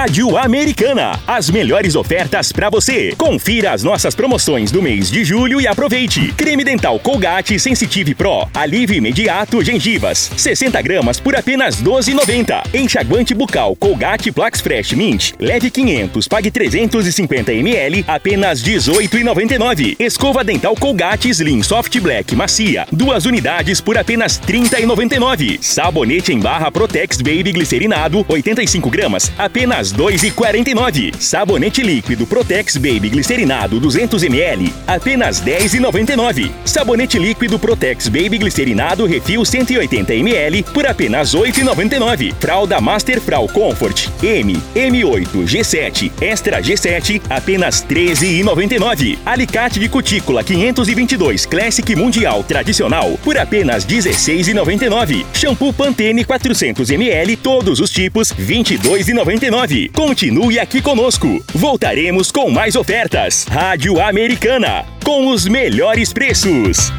Rádio Americana. As melhores ofertas para você. Confira as nossas promoções do mês de julho e aproveite. Creme dental Colgate Sensitive Pro. Alívio imediato gengivas. 60 gramas por apenas 12,90. Enxaguante bucal Colgate Plax Fresh Mint. Leve 500, pague 350 ml, apenas 18,99. Escova dental Colgate Slim Soft Black Macia. Duas unidades por apenas 30,99. Sabonete em barra Protex Baby Glicerinado, 85 gramas, apenas 2,49. Sabonete líquido Protex Baby Glicerinado 200 ml, apenas 10,99. Sabonete líquido Protex Baby Glicerinado Refil 180 ml por apenas 8,99. Fralda Master Frau Comfort M, M8, G7, Extra G7, apenas 13,99. Alicate de cutícula 522 Classic Mundial Tradicional por apenas 16,99. Shampoo Pantene 400 ml, todos os tipos, 22,99. Continue aqui conosco. Voltaremos com mais ofertas. Rádio Americana, com os melhores preços.